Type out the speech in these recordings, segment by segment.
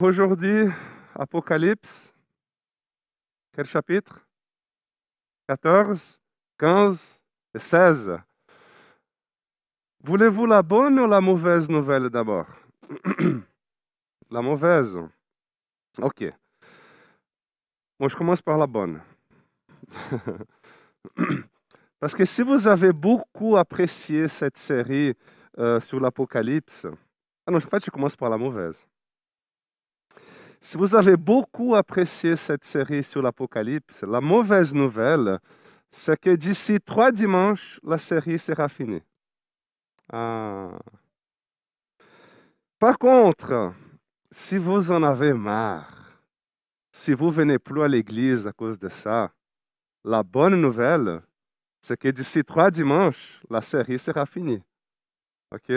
Aujourd'hui, Apocalypse, quel chapitre? 14, 15 et 16. Voulez-vous la bonne ou la mauvaise nouvelle d'abord? La mauvaise. Ok. Moi, je commence par la bonne. Parce que si vous avez beaucoup apprécié cette série euh, sur l'Apocalypse, ah non, en fait, je commence par la mauvaise. Si vous avez beaucoup apprécié cette série sur l'Apocalypse, la mauvaise nouvelle, c'est que d'ici trois dimanches, la série sera finie. Ah. Par contre, si vous en avez marre, si vous venez plus à l'église à cause de ça, la bonne nouvelle, c'est que d'ici trois dimanches, la série sera finie. OK?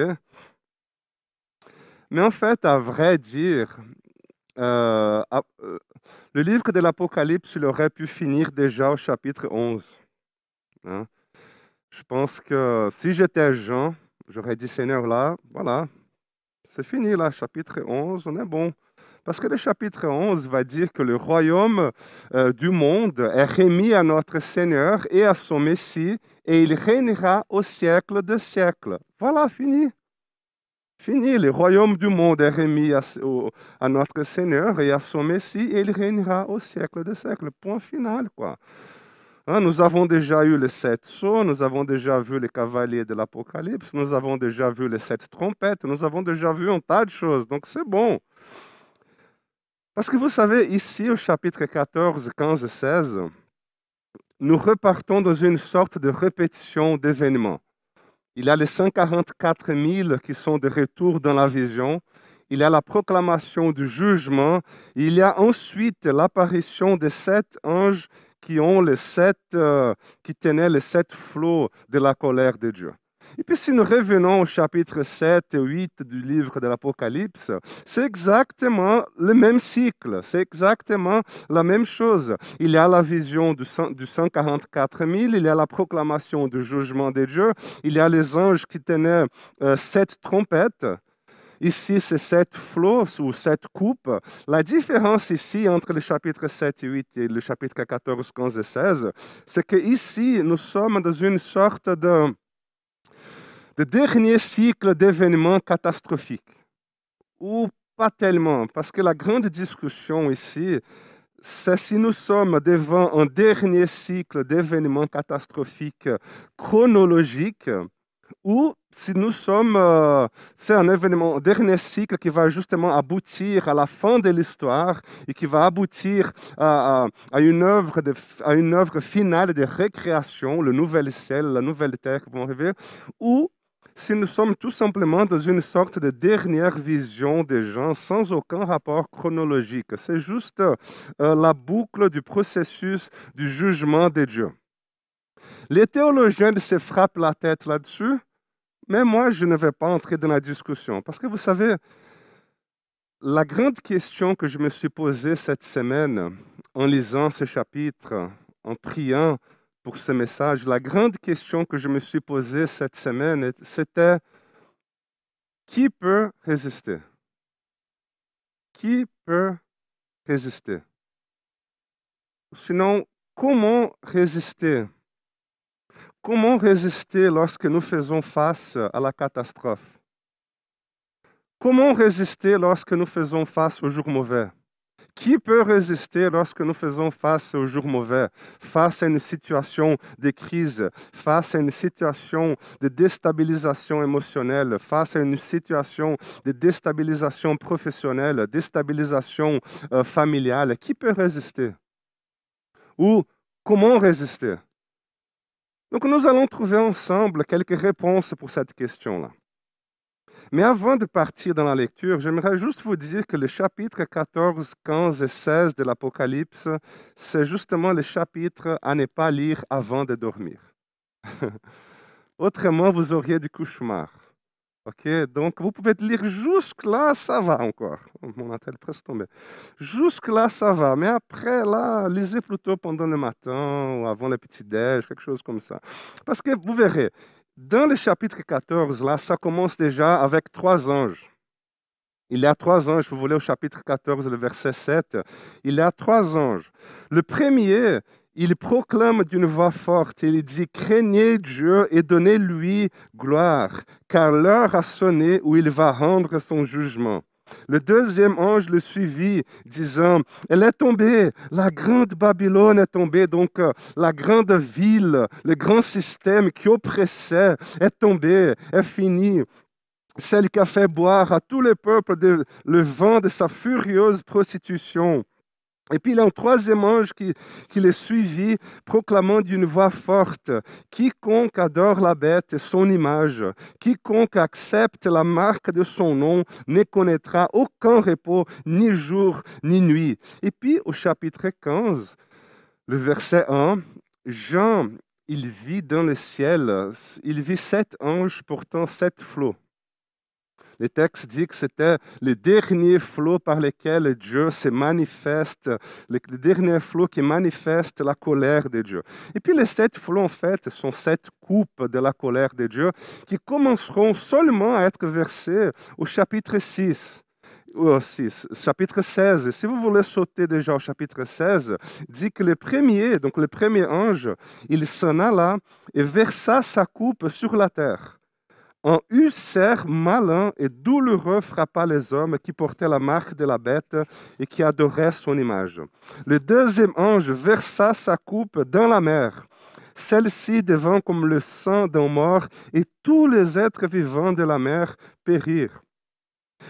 Mais en fait, à vrai dire, euh, euh, le livre de l'Apocalypse, il aurait pu finir déjà au chapitre 11. Hein. Je pense que si j'étais Jean, j'aurais dit, Seigneur, là, voilà, c'est fini, là, chapitre 11, on est bon. Parce que le chapitre 11 va dire que le royaume euh, du monde est remis à notre Seigneur et à son Messie, et il régnera au siècle de siècles. Voilà, fini. Fini, le royaume du monde est remis à, notre Seigneur et à son Messie, et il régnera au siècle de siècles. Point final, quoi. Hein, nous avons déjà eu les sept sceaux, nous avons déjà vu les cavaliers de l'Apocalypse, nous avons déjà vu les sept trompettes, nous avons déjà vu un tas de choses, donc c'est bon. Parce que vous savez, ici au chapitre 14, 15 et 16, nous repartons dans une sorte de répétition d'événements. Il y a les 144 000 qui sont de retour dans la vision. Il y a la proclamation du jugement. Il y a ensuite l'apparition des sept anges qui euh, qui tenaient les sept flots de la colère de Dieu. Et puis si nous revenons au chapitre 7 et 8 du livre de l'Apocalypse, c'est exactement le même cycle, c'est exactement la même chose. Il y a la vision du, 144 000, il y a la proclamation du jugement de Dieu, il y a les anges qui tenaient euh, sept trompettes. Ici, c'est sept flots ou sept coupes. La différence ici entre le chapitre 7 et 8 et le chapitre 14, 15 et 16, c'est que ici, nous sommes dans une sorte de dernier cycle d'événements catastrophiques. Ou pas tellement, parce que la grande discussion ici, c'est si nous sommes devant un dernier cycle d'événements catastrophiques chronologiques ou si nous sommes, euh, c'est un événement, dernier cycle qui va justement aboutir à la fin de l'histoire et qui va aboutir à, une, œuvre à une œuvre finale de récréation, le nouvel ciel, la nouvelle terre qui vont arriver, ou si nous sommes tout simplement dans une sorte de dernière vision des gens sans aucun rapport chronologique. C'est juste euh, la boucle du processus du jugement de Dieu. Les théologiens se frappent la tête là-dessus, mais moi, je ne vais pas entrer dans la discussion parce que vous savez, la grande question que je me suis posée cette semaine en lisant ce chapitre, en priant pour ce message, la grande question que je me suis posée cette semaine, c'était qui peut résister? Qui peut résister? Sinon, comment résister? Comment résister lorsque nous faisons face à la catastrophe? Comment résister lorsque nous faisons face aux jours mauvais? Qui peut résister lorsque nous faisons face aux jours mauvais, face à une situation de crise, face à une situation de déstabilisation émotionnelle, face à une situation de déstabilisation professionnelle, déstabilisation euh, familiale? Qui peut résister? Ou comment résister? Donc nous allons trouver ensemble quelques réponses pour cette question-là. Mais avant de partir dans la lecture, j'aimerais juste vous dire que le chapitre 14, 15 et 16 de l'Apocalypse, c'est justement le chapitre à ne pas lire avant de dormir. Autrement, vous auriez du cauchemar. OK? Donc, vous pouvez lire jusque-là, ça va encore. Mon attel est presque tombé. Jusque-là, ça va. Mais après, là, lisez plutôt pendant le matin ou avant le petit-déj, quelque chose comme ça. Parce que vous verrez, dans le chapitre 14, là, ça commence déjà avec trois anges. Il y a trois anges, vous voulez au chapitre 14, le verset 7, il y a trois anges. Le premier, il proclame d'une voix forte, il dit, craignez Dieu et donnez-lui gloire, car l'heure a sonné où il va rendre son jugement. Le deuxième ange le suivit, disant, Elle est tombée, la grande Babylone est tombée, donc euh, la grande ville, le grand système qui oppressait est tombé, est fini. Celle qui a fait boire à tous les peuples le vent de sa furieuse prostitution. Et puis il y a un troisième ange qui, qui les suivit, proclamant d'une voix forte, Quiconque adore la bête et son image, quiconque accepte la marque de son nom, ne connaîtra aucun repos, ni jour, ni nuit. Et puis au chapitre 15, le verset 1, Jean, il vit dans le ciel, il vit sept anges portant sept flots. Le texte dit que c'était le dernier flot par lequel Dieu se manifeste, le dernier flot qui manifeste la colère de Dieu. Et puis les sept flots, en fait, sont sept coupes de la colère de Dieu qui commenceront seulement à être versées au chapitre 6. 6, chapitre 16. Si vous voulez sauter déjà au chapitre 16, dit que le premier, donc le premier ange, il s'en alla et versa sa coupe sur la terre. Un ulcère malin et douloureux frappa les hommes qui portaient la marque de la bête et qui adoraient son image. Le deuxième ange versa sa coupe dans la mer. Celle-ci devint comme le sang d'un mort et tous les êtres vivants de la mer périrent.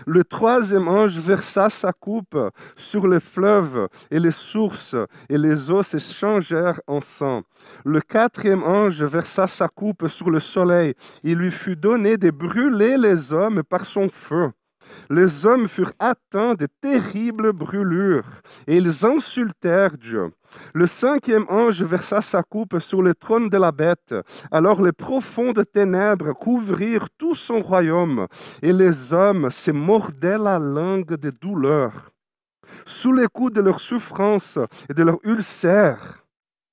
Le troisième ange versa sa coupe sur les fleuves et les sources, et les eaux s'échangèrent en sang. Le quatrième ange versa sa coupe sur le soleil. Il lui fut donné de brûler les hommes par son feu. Les hommes furent atteints de terribles brûlures, et ils insultèrent Dieu. Le cinquième ange versa sa coupe sur le trône de la bête. Alors les profondes ténèbres couvrirent tout son royaume, et les hommes se mordaient la langue de douleur. Sous les coups de leur souffrance et de leur ulcère,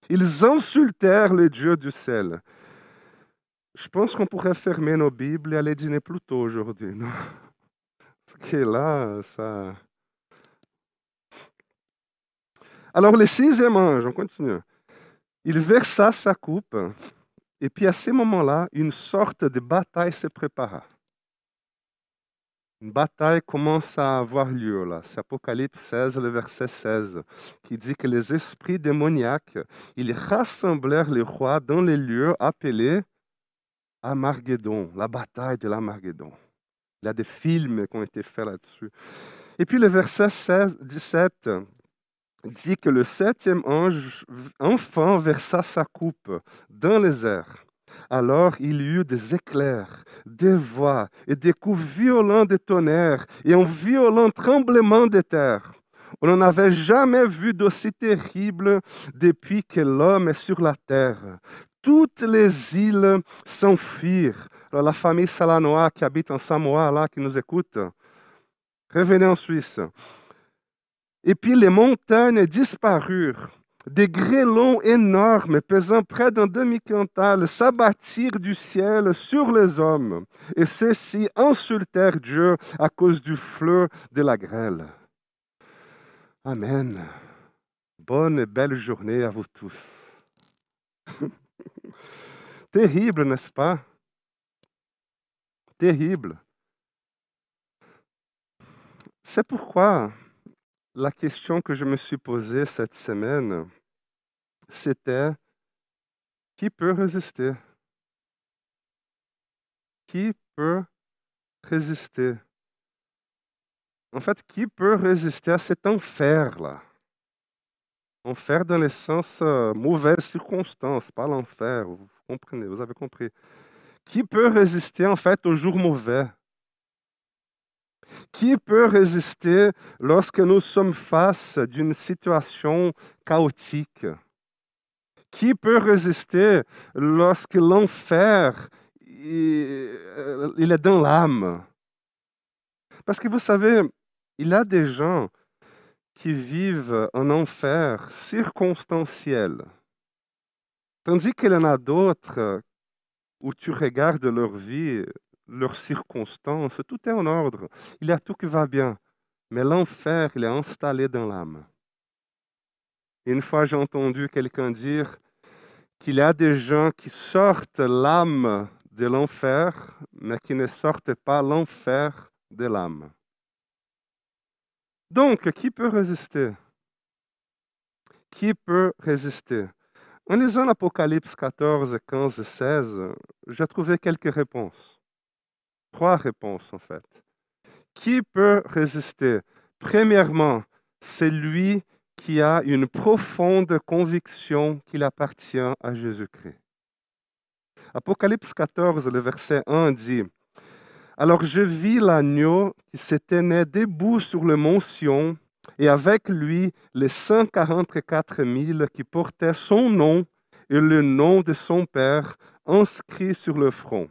ils insultèrent le Dieu du ciel. Je pense qu'on pourrait fermer nos Bibles et aller dîner plus tôt aujourd'hui? Ça... Alors le sixième ange, on continue, il versa sa coupe, et puis à ce moment-là, une sorte de bataille se prépara. Une bataille commence à avoir lieu là. C'est Apocalypse 16, le verset 16, qui dit que les esprits démoniaques, ils rassemblèrent les rois dans les lieux appelés Amarguédon, la bataille de l'Amarguédon. Il y a des films qui ont été faits là-dessus. Et puis le verset 16, 17 dit que le septième ange enfin versa sa coupe dans les airs. Alors il y eut des éclairs, des voix et des coups violents de tonnerre et un violent tremblement de terre. On n'en avait jamais vu d'aussi terrible depuis que l'homme est sur la terre. Toutes les îles s'enfuirent. La famille Salanoa qui habite en Samoa, là, qui nous écoute, revenez en Suisse. Et puis les montagnes disparurent. Des grêlons énormes, pesant près d'un demi-quintal, s'abattirent du ciel sur les hommes, et ceux-ci insultèrent Dieu à cause du fleu de la grêle. Amen. Bonne et belle journée à vous tous. Terrible, n'est-ce pas? Terrible. C'est pourquoi la question que je me suis posée cette semaine, c'était qui peut résister? Qui peut résister? En fait, qui peut résister à cet enfer-là? Enfer dans le sens euh, mauvaise circonstance, pas l'enfer, vous comprenez, vous avez compris. Qui peut résister en fait aux jours mauvais? Qui peut résister lorsque nous sommes face d'une situation chaotique? Qui peut résister lorsque l'enfer euh, il est dans l'âme? Parce que vous savez, il y a des gens qui vivent un enfer circonstanciel, tandis qu'il y en a d'autres où tu regardes leur vie leurs circonstances, tout est en ordre. Il y a tout qui va bien. Mais l'enfer, il est installé dans l'âme. Une fois, j'ai entendu quelqu'un dire qu'il y a des gens qui sortent l'âme de l'enfer, mais qui ne sortent pas l'enfer de l'âme. Donc, qui peut résister? Qui peut résister? En lisant l'Apocalypse 14, 15 et 16, j'ai trouvé quelques réponses. Trois réponses, en fait. Qui peut résister? Premièrement, c'est lui qui a une profonde conviction qu'il appartient à Jésus-Christ. Apocalypse 14, le verset 1 dit Alors je vis l'agneau qui s'était né debout sur le mont Sion, et avec lui les 144 000 qui portaient son nom et le nom de son Père inscrit sur le front.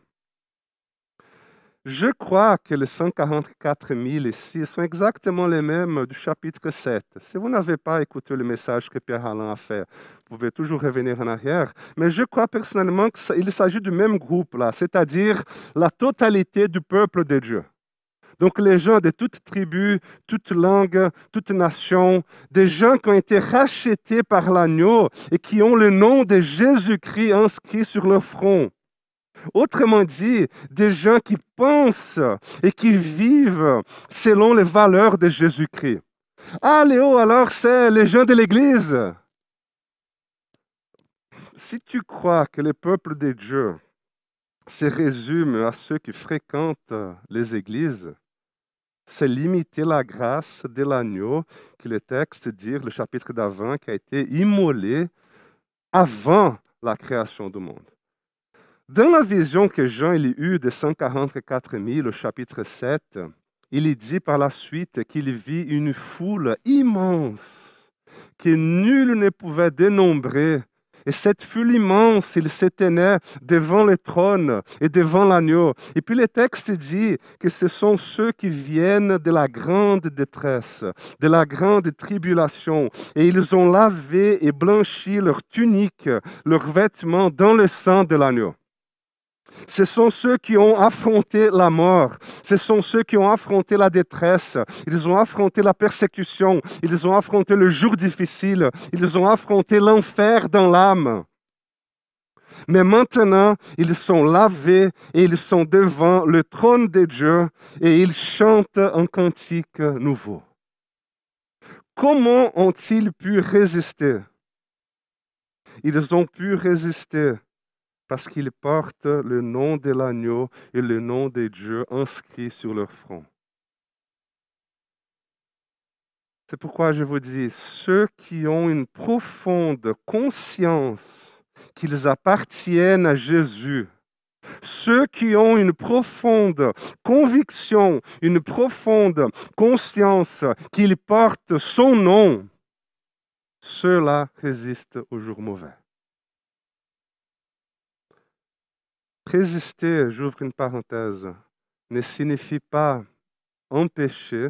Je crois que les 144 000 ici sont exactement les mêmes du chapitre 7. Si vous n'avez pas écouté le message que Pierre Alain a fait, vous pouvez toujours revenir en arrière. Mais je crois personnellement qu'il s'agit du même groupe là, c'est-à-dire la totalité du peuple de Dieu. Donc les gens de toutes tribus, toutes langues, toutes nations, des gens qui ont été rachetés par l'agneau et qui ont le nom de Jésus-Christ inscrit sur leur front. Autrement dit, des gens qui pensent et qui vivent selon les valeurs de Jésus-Christ. Ah, Léo, alors c'est les gens de l'Église. Si tu crois que le peuple de Dieu se résume à ceux qui fréquentent les églises, c'est limiter la grâce de l'agneau que le texte dit, le chapitre d'avant, qui a été immolé avant la création du monde. Dans la vision que Jean il eut de 144 000 au chapitre 7, il dit par la suite qu'il vit une foule immense que nul ne pouvait dénombrer. Et cette foule immense, il s'éteignait devant le trône et devant l'agneau. Et puis le texte dit que ce sont ceux qui viennent de la grande détresse, de la grande tribulation. Et ils ont lavé et blanchi leurs tuniques, leurs vêtements dans le sang de l'agneau. Ce sont ceux qui ont affronté la mort. Ce sont ceux qui ont affronté la détresse. Ils ont affronté la persécution. Ils ont affronté le jour difficile. Ils ont affronté l'enfer dans l'âme. Mais maintenant, ils sont lavés et ils sont devant le trône de Dieu et ils chantent un cantique nouveau. Comment ont-ils pu résister? Ils ont pu résister parce qu'ils portent le nom de l'agneau et le nom de Dieu inscrit sur leur front. C'est pourquoi je vous dis, ceux qui ont une profonde conscience qu'ils appartiennent à Jésus, ceux qui ont une profonde conviction, une profonde conscience qu'ils portent son nom, ceux-là résistent au jour mauvais. Résister, j'ouvre une parenthèse, ne signifie pas empêcher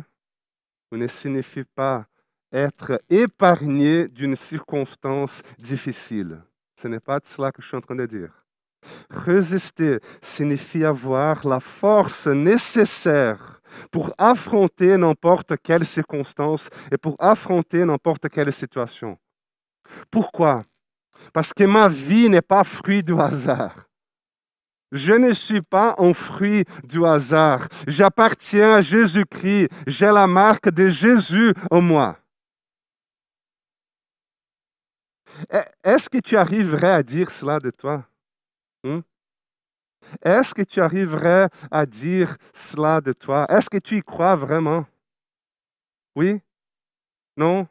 ou ne signifie pas être épargné d'une circonstance difficile. Ce n'est pas de cela que je suis en train de dire. Résister signifie avoir la force nécessaire pour affronter n'importe quelle circonstance et pour affronter n'importe quelle situation. Pourquoi? Parce que ma vie n'est pas fruit du hasard. Je ne suis pas un fruit du hasard. J'appartiens à Jésus-Christ. J'ai la marque de Jésus en moi. E, est-ce que tu arriverais à dire cela de toi? Hmm? Est-ce que tu arriverais à dire cela de toi? Est-ce que tu y crois vraiment? Oui? Non?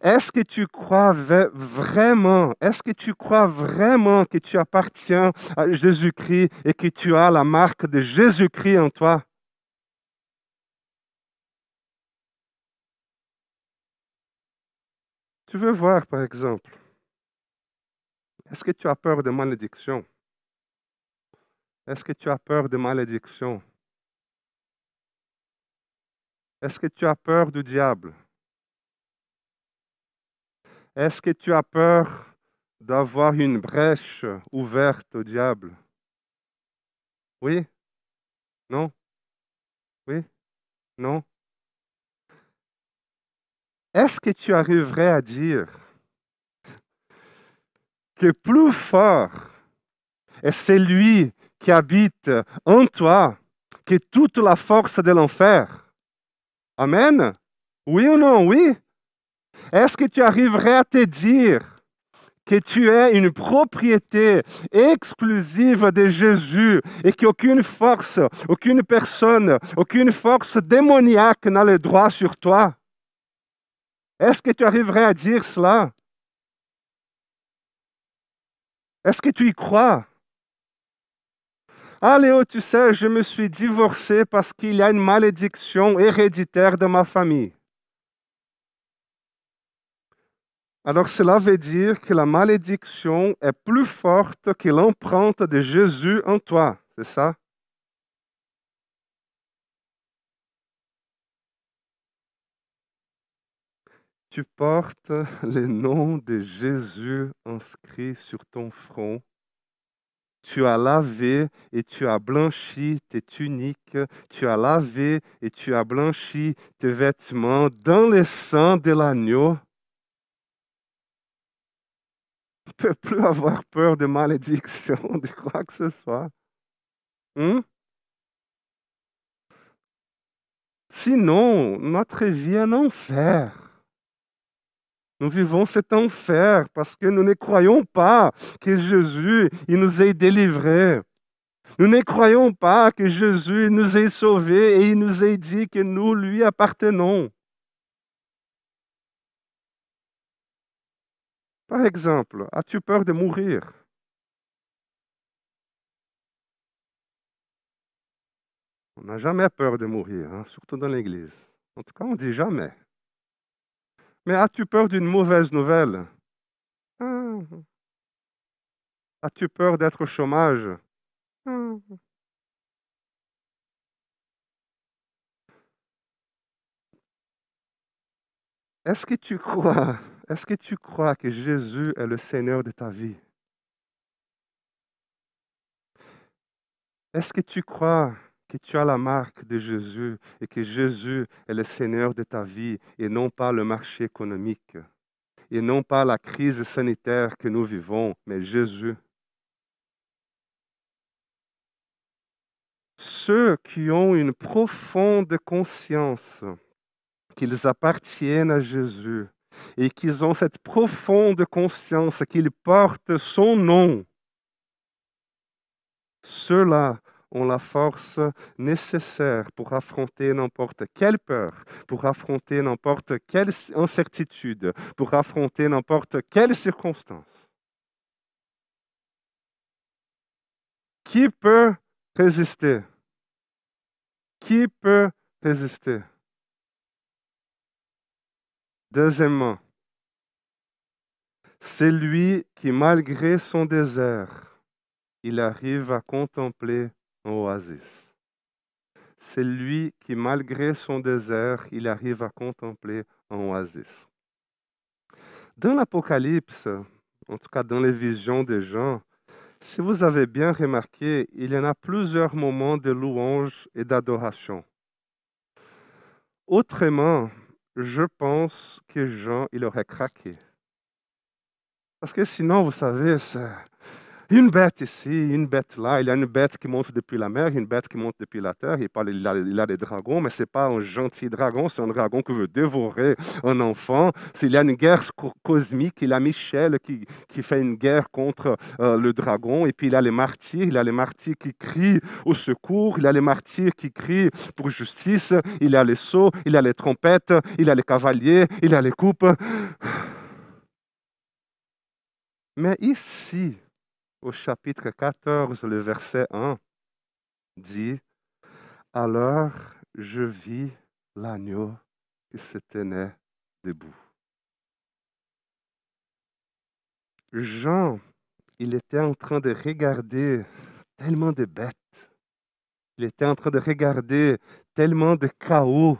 Est-ce que tu crois vraiment, est-ce que tu crois vraiment que tu appartiens à Jésus-Christ et que tu as la marque de Jésus-Christ en toi? Tu veux voir, par exemple, est-ce que tu as peur de malédiction? Est-ce que tu as peur de malédiction? Est-ce que tu as peur du diable? Est-ce que tu as peur d'avoir une brèche ouverte au diable? Oui? Non? Oui? Non? Est-ce que tu arriverais à dire que plus fort est celui qui habite en toi que toute la force de l'enfer? Amen? Oui ou non? Oui? Est-ce que tu arriverais à te dire que tu es une propriété exclusive de Jésus et qu'aucune force, aucune personne, aucune force démoniaque n'a le droit sur toi? Est-ce que tu arriverais à dire cela? Est-ce que tu y crois? Ah Léo, tu sais, je me suis divorcé parce qu'il y a une malédiction héréditaire de ma famille. Alors cela veut dire que la malédiction est plus forte que l'empreinte de Jésus en toi, c'est ça? Tu portes le nom de Jésus inscrit sur ton front. Tu as lavé et tu as blanchi tes tuniques. Tu as lavé et tu as blanchi tes vêtements dans le sang de l'agneau. Ne peut plus avoir peur de malédiction, de quoi que ce soit. Hmm? Sinon, notre vie est un enfer. Nous vivons cet enfer parce que nous ne croyons pas que Jésus nous ait délivrés. Nous ne croyons pas que Jésus nous ait sauvés et il nous ait dit que nous lui appartenons. Par exemple, as-tu peur de mourir? On n'a jamais peur de mourir, hein, surtout dans l'Église. En tout cas, on dit jamais. Mais as-tu peur d'une mauvaise nouvelle? Ah. As-tu peur d'être au chômage? Ah. Est-ce que tu crois est-ce que tu crois que Jésus est le Seigneur de ta vie? Est-ce que tu crois que tu as la marque de Jésus et que Jésus est le Seigneur de ta vie et non pas le marché économique? Et non pas la crise sanitaire que nous vivons, mais Jésus? Ceux qui ont une profonde conscience qu'ils appartiennent à Jésus et qu'ils ont cette profonde conscience qu'ils portent son nom, ceux-là ont la force nécessaire pour affronter n'importe quelle peur, pour affronter n'importe quelle incertitude, pour affronter n'importe quelle circonstance. Qui peut résister? Qui peut résister? Deuxièmement, c'est lui qui, malgré son désert, il arrive à contempler un oasis. C'est lui qui, malgré son désert, il arrive à contempler un oasis. Dans l'Apocalypse, en tout cas dans les visions des gens, si vous avez bien remarqué, il y en a plusieurs moments de louange et d'adoration. Autrement, je pense que Jean, il aurait craqué. Parce que sinon, vous savez, c'est une bête ici, une bête là. Il y a une bête qui monte depuis la mer, une bête qui monte depuis la terre. Il, parle, il, a, des dragons, mais ce n'est pas un gentil dragon, c'est un dragon qui veut dévorer un enfant. S'il y a une guerre cosmique, il y a Michel qui, qui fait une guerre contre euh, le dragon. Et puis il y a les martyrs, il y a les martyrs qui crient au secours, il y a les martyrs qui crient pour justice, il y a les sceaux, il y a les trompettes, il y a les cavaliers, il y a les coupes. Mais ici, au chapitre 14, le verset 1, dit, Alors je vis l'agneau qui se tenait debout. Jean, il était en train de regarder tellement de bêtes. Il était en train de regarder tellement de chaos,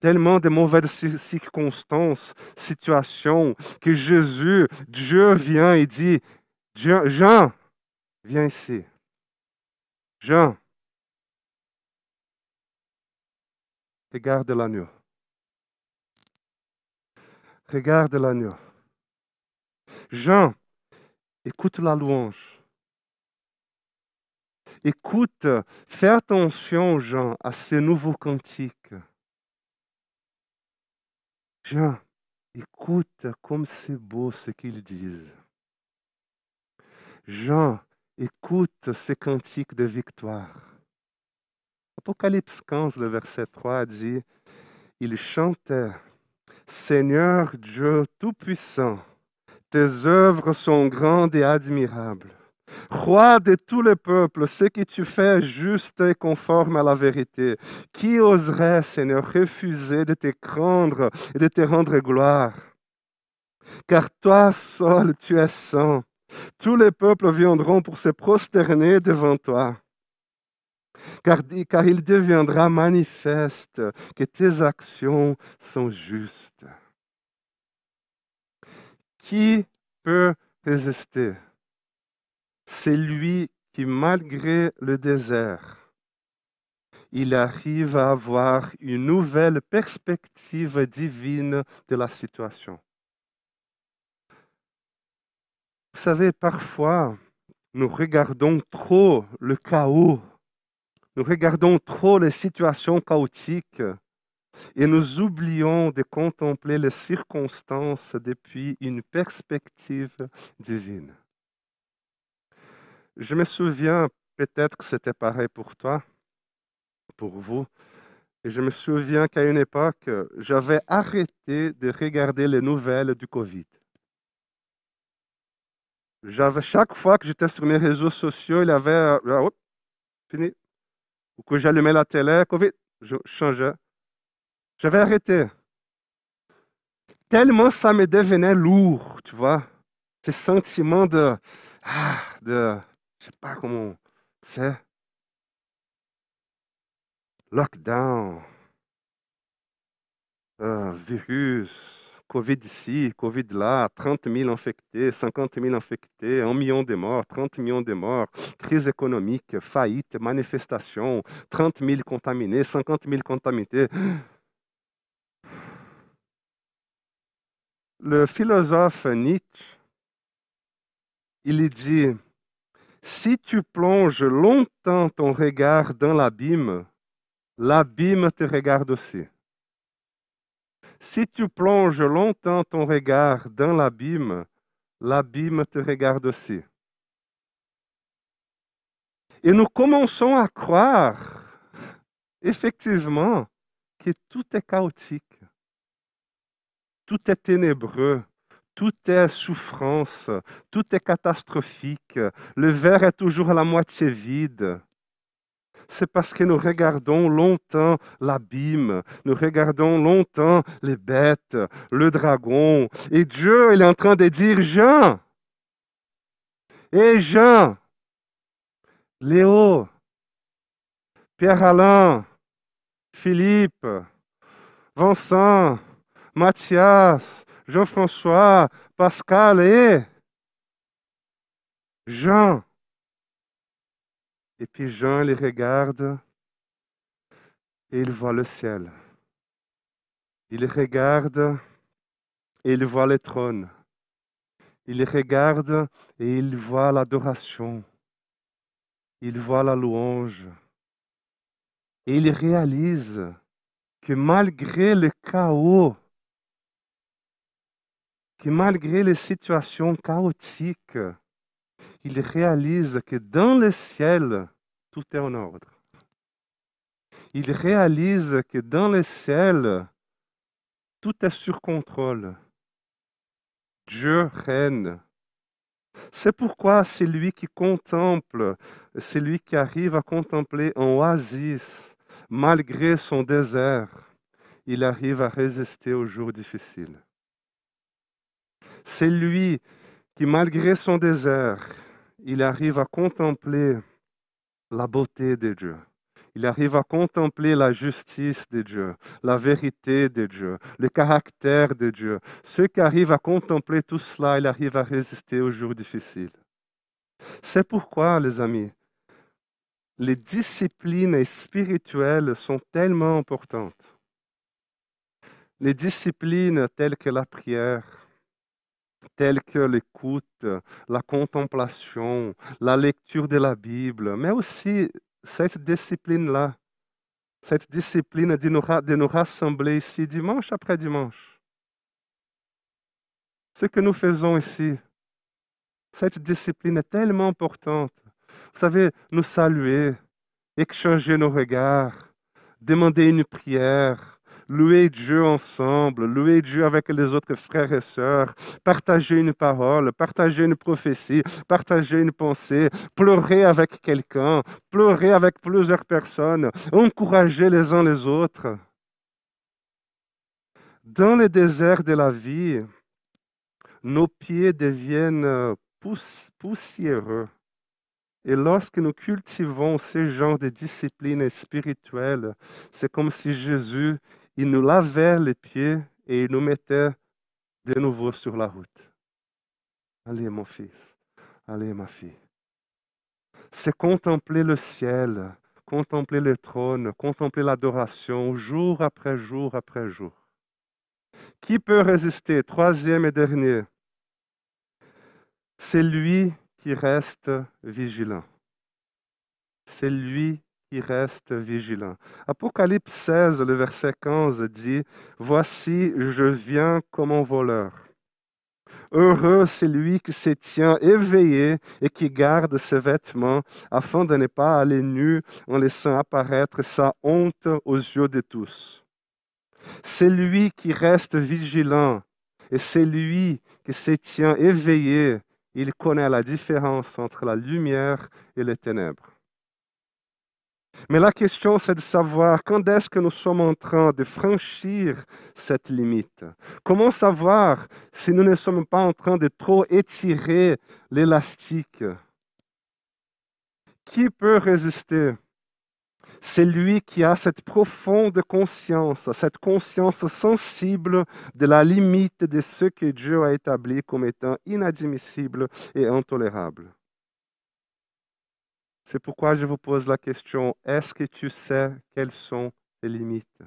tellement de mauvaises circonstances, situations, que Jésus, Dieu vient et dit, Jean, viens ici. Jean, regarde l'agneau. Regarde l'agneau. Jean, écoute la louange. Écoute, fais attention, Jean, à ces nouveaux cantiques. Jean, écoute comme c'est beau ce qu'ils disent. Jean, écoute ces cantiques de victoire. Apocalypse 15, le verset 3 dit, il chantait, Seigneur Dieu Tout-Puissant, tes œuvres sont grandes et admirables. Roi de tous les peuples, ce que tu fais est juste et conforme à la vérité. Qui oserait, Seigneur, refuser de te craindre et de te rendre gloire? Car toi seul, tu es saint. Tous les peuples viendront pour se prosterner devant toi. Car, il deviendra manifeste que tes actions sont justes. Qui peut résister? C'est lui qui, malgré le désert, il arrive à avoir une nouvelle perspective divine de la situation. Vous savez, parfois, nous regardons trop le chaos, nous regardons trop les situations chaotiques et nous oublions de contempler les circonstances depuis une perspective divine. Je me souviens, peut-être que c'était pareil pour toi, pour vous, et je me souviens qu'à une époque, j'avais arrêté de regarder les nouvelles du Covid. J'avais chaque fois que j'étais sur mes réseaux sociaux, il avait euh, fini. Ou que j'allumais la télé, Covid, je changeais. J'avais arrêté. Tellement ça me devenait lourd, tu vois. Ce sentiment de. Ah, de. Je sais pas comment. C'est. Lockdown. Euh, virus. Covid ici, Covid là, 30 000 infectés, 50 000 infectés, 1 million de morts, 30 millions de morts, crise économique, faillite, manifestation, 30 000 contaminés, 50 000 contaminés. Le philosophe Nietzsche, il dit, si tu plonges longtemps ton regard dans l'abîme, l'abîme te regarde aussi. Si tu plonges longtemps ton regard dans l'abîme, l'abîme te regarde aussi. Et nous commençons à croire, effectivement, que tout est chaotique, tout est ténébreux, tout est souffrance, tout est catastrophique, le verre est toujours à la moitié vide c'est parce que nous regardons longtemps l'abîme, nous regardons longtemps les bêtes, le dragon. Et Dieu, il est en train de dire, Jean, et Jean, Léo, Pierre-Alain, Philippe, Vincent, Mathias, Jean-François, Pascal. Et Jean. Et puis Jean les regarde et il voit le ciel. Il regarde et il voit le trône. Il regarde et il voit l'adoration. Il voit la louange. Et il réalise que malgré le chaos, que malgré les situations chaotiques, il réalise que dans le ciel, tout est en ordre. Il réalise que dans le ciel, tout est sur contrôle. Dieu règne. C'est pourquoi celui qui contemple, celui qui arrive à contempler un oasis, malgré son désert, il arrive à résister aux jours difficiles. C'est lui qui, malgré son désert, il arrive à contempler la beauté de Dieu. Il arrive à contempler la justice de Dieu, la vérité de Dieu, le caractère de Dieu. Ceux qui arrivent à contempler tout cela, il arrive à résister aux jours difficiles. C'est pourquoi, les amis, les disciplines spirituelles sont tellement importantes. Les disciplines telles que la prière, telles que l'écoute, la contemplation, la lecture de la Bible, mais aussi cette discipline-là, cette discipline de nous, de nous rassembler ici dimanche après dimanche. Ce que nous faisons ici, cette discipline est tellement importante. Vous savez, nous saluer, échanger nos regards, demander une prière, louer Dieu ensemble, louer Dieu avec les autres frères et sœurs, partager une parole, partager une prophétie, partager une pensée, pleurer avec quelqu'un, pleurer avec plusieurs personnes, encourager les uns les autres. Dans le désert de la vie, nos pieds deviennent poussiéreux. Et lorsque nous cultivons ce genre de discipline spirituelle, c'est comme si Jésus, il nous lavait les pieds et il nous mettait de nouveau sur la route. Allez, mon fils, allez, ma fille. C'est contempler le ciel, contempler le trône, contempler l'adoration jour après jour après jour. Qui peut résister Troisième et dernier? C'est lui qui reste vigilant. C'est lui qui reste vigilant. Apocalypse 16, le verset 15 dit, Voici, je viens comme un voleur. Heureux celui qui se tient éveillé et qui garde ses vêtements afin de ne pas aller nu en laissant apparaître sa honte aux yeux de tous. C'est lui qui reste vigilant et c'est lui qui se tient éveillé il connaît la différence entre la lumière et les ténèbres. Mais la question, c'est de savoir quand est-ce que nous sommes en train de franchir cette limite. Comment savoir si nous ne sommes pas en train de trop étirer l'élastique? Qui peut résister? C'est lui qui a cette profonde conscience, cette conscience sensible de la limite de ce que Dieu a établi comme étant inadmissible et intolérable. C'est pourquoi je vous pose la question, est-ce que tu sais quelles sont tes limites?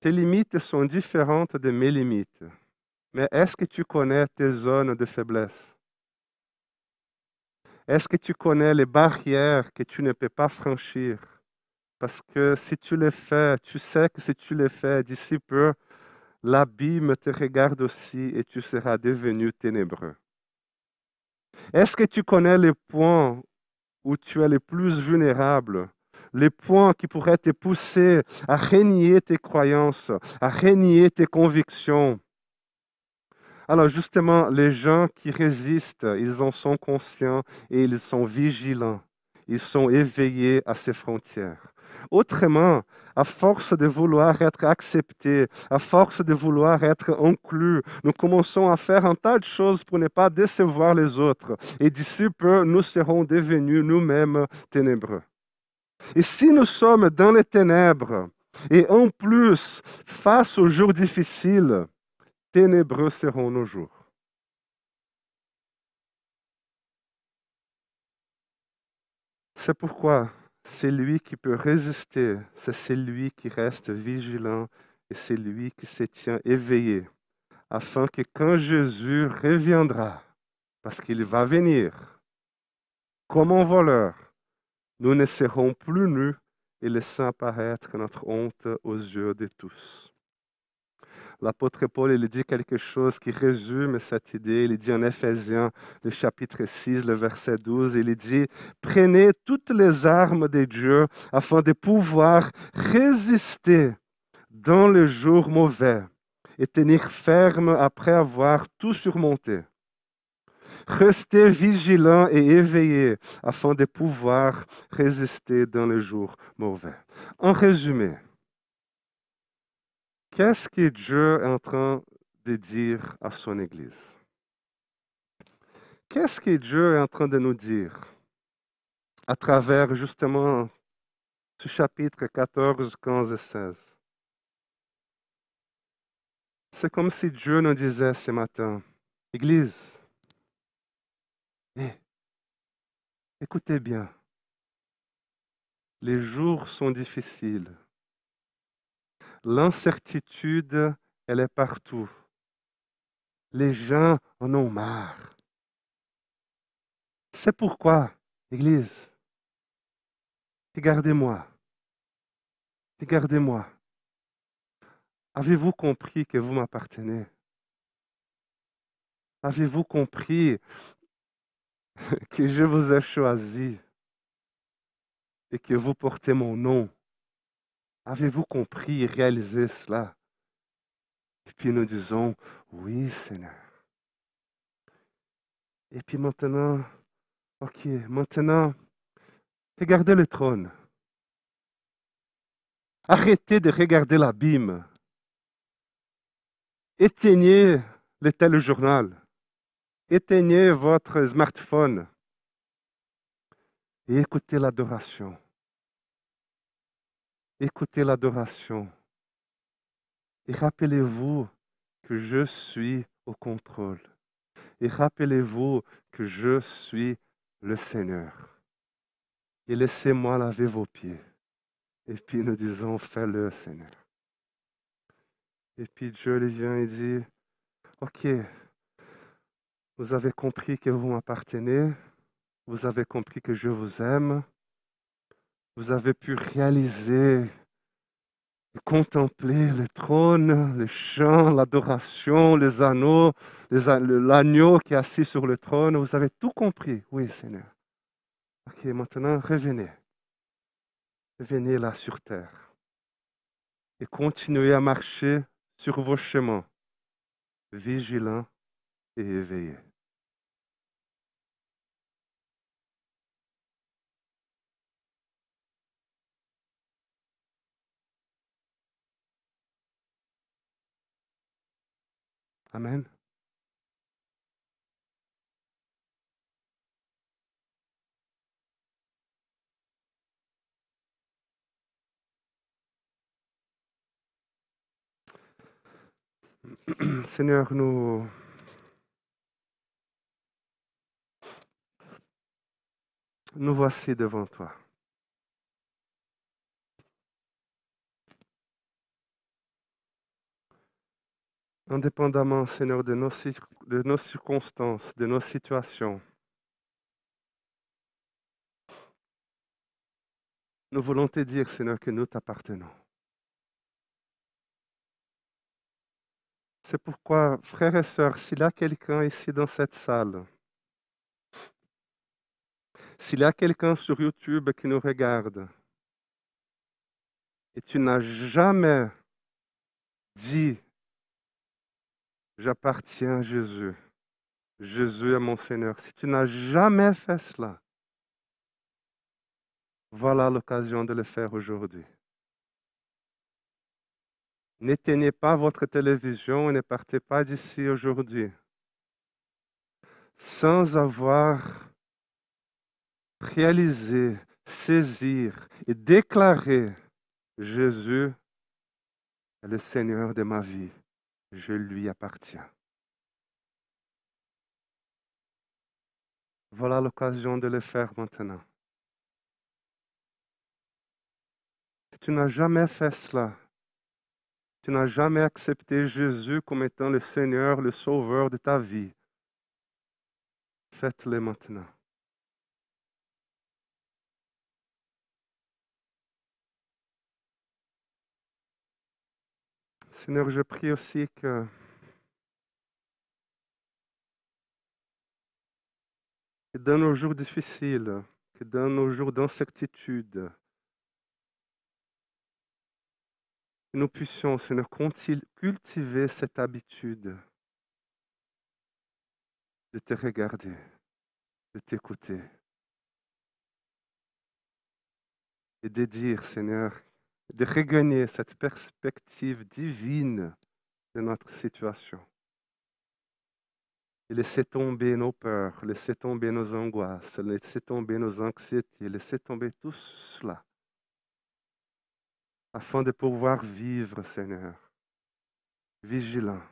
Tes limites sont différentes de mes limites, mais est-ce que tu connais tes zones de faiblesse? Est-ce que tu connais les barrières que tu ne peux pas franchir? Parce que si tu les fais, tu sais que si tu les fais d'ici peu, l'abîme te regarde aussi et tu seras devenu ténébreux. Est-ce que tu connais les points où tu es le plus vulnérable, les points qui pourraient te pousser à renier tes croyances, à renier tes convictions, alors justement, les gens qui résistent, ils en sont conscients et ils sont vigilants. Ils sont éveillés à ces frontières. Autrement, à force de vouloir être acceptés, à force de vouloir être inclus, nous commençons à faire un tas de choses pour ne pas décevoir les autres. Et d'ici peu, nous serons devenus nous-mêmes ténébreux. Et si nous sommes dans les ténèbres, et en plus, face aux jours difficiles, ténébreux seront nos jours. C'est pourquoi c'est lui qui peut résister, c'est celui qui reste vigilant et c'est lui qui se tient éveillé, afin que quand Jésus reviendra, parce qu'il va venir, comme un voleur, nous ne serons plus nus et laissant apparaître notre honte aux yeux de tous l'apôtre Paul il dit quelque chose qui résume cette idée. Il dit en Éphésiens, le chapitre 6, le verset 12, il dit, prenez toutes les armes de Dieu afin de pouvoir résister dans le jour mauvais et tenir ferme après avoir tout surmonté. Restez vigilants et éveillés afin de pouvoir résister dans le jour mauvais. En résumé, Qu'est-ce que Dieu est en train de dire à son Église? Qu'est-ce que Dieu est en train de nous dire à travers justement ce chapitre 14, 15 et 16? C'est comme si Dieu nous disait ce matin, Église, Écoutez bien. Les jours sont difficiles. L'incertitude, elle est partout. Les gens en ont marre. C'est pourquoi, Église, regardez-moi. Regardez-moi. Avez-vous compris que vous m'appartenez? Avez-vous compris que je vous ai choisi et que vous portez mon nom? Avez-vous compris et réalisé cela? Et puis nous disons, oui Seigneur. Et puis maintenant, ok, maintenant, regardez le trône. Arrêtez de regarder l'abîme. Éteignez le téléjournal. Éteignez votre smartphone et écoutez l'adoration. Écoutez l'adoration. Et rappelez-vous que je suis au contrôle. Et rappelez-vous que je suis le Seigneur. Et laissez-moi laver vos pieds. Et puis nous disons, fais-le, Seigneur. Et puis Dieu lui vient et dit, OK, vous avez compris que vous m'appartenez, vous avez compris que je vous aime, vous avez pu réaliser contempler le trône, le chant, l'adoration, les anneaux, l'agneau qui est assis sur le trône. Vous avez tout compris. Oui, Seigneur. Ok, maintenant, revenez. Revenez là sur terre. Et continuez à marcher sur vos chemins, vigilants et éveillés. Amen. Seigneur, nous... Nous voici devant toi. Indépendamment, Seigneur, de nos, de nos circonstances, de nos situations. Nous voulons te dire, Seigneur, que nous t'appartenons. C'est pourquoi, frères et sœurs, s'il y a quelqu'un ici dans cette salle, s'il y a quelqu'un sur YouTube qui nous regarde, et tu n'as jamais dit J'appartiens à Jésus. Jésus est mon Seigneur. Si tu n'as jamais fait cela, voilà l'occasion de le faire aujourd'hui. N'éteignez pas votre télévision et ne partez pas d'ici aujourd'hui sans avoir réalisé, saisir et déclaré Jésus est le Seigneur de ma vie je lui appartiens. Voilà l'occasion de le faire maintenant. Si tu n'as jamais fait cela, tu n'as jamais accepté Jésus comme étant le Seigneur, le Sauveur de ta vie, faites-le maintenant. Seigneur, je prie aussi que dans nos jours difficiles, que dans nos jours d'incertitude, nous puissions, Seigneur, cultiver cette habitude de te regarder, de t'écouter et de dire, Seigneur, de regagner cette perspective divine de notre situation. Et laisser tomber nos peurs, laisser tomber nos angoisses, laisser tomber nos anxiétés, laisser tomber tout cela, afin de pouvoir vivre, Seigneur, vigilant,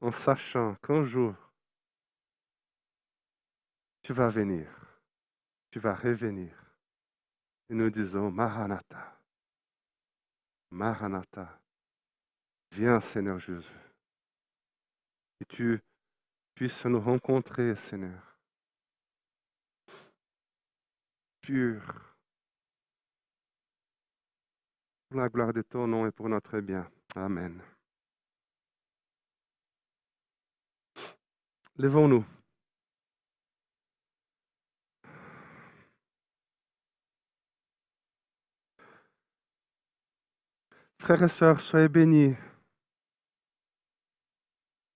en sachant qu'un jour, tu vas venir, tu vas revenir. Et nous disons, Maranatha, Maranatha, viens Seigneur Jésus. Que tu puisses nous rencontrer, Seigneur. Pur. Pour la gloire de ton nom et pour notre bien. Amen. Levons-nous. Frères et sœurs, soyez bénis.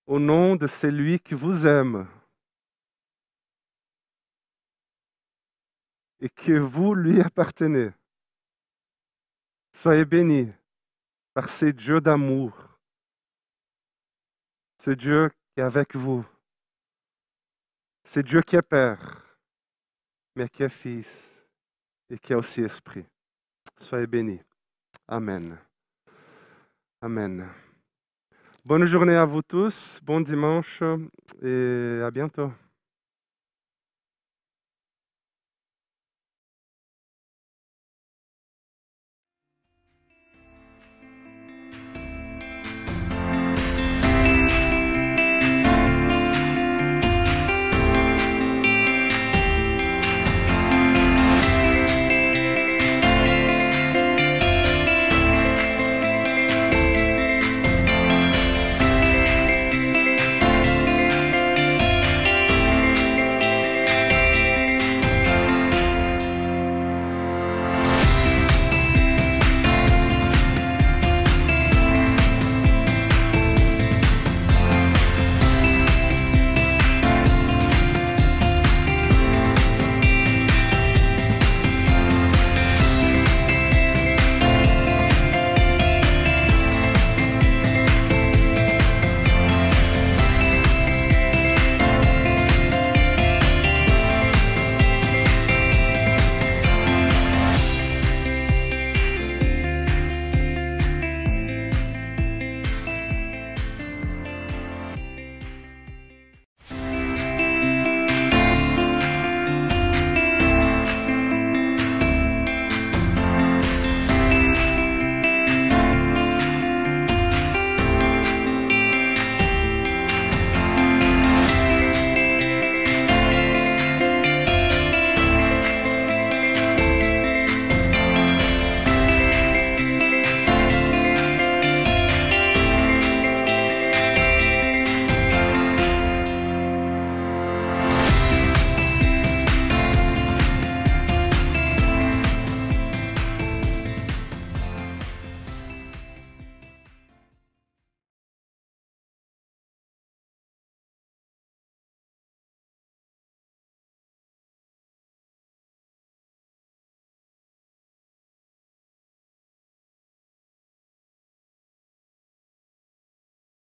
Au nom de celui qui vous aime et que vous lui appartenez. Soyez bénis par ce Dieu d'amour, ce Dieu qui est avec vous, ce Dieu qui est Père, mais qui est Fils et qui est aussi Esprit. Soyez bénis. Amen. Amen. Bonne journée à vous tous, bon dimanche et à bientôt.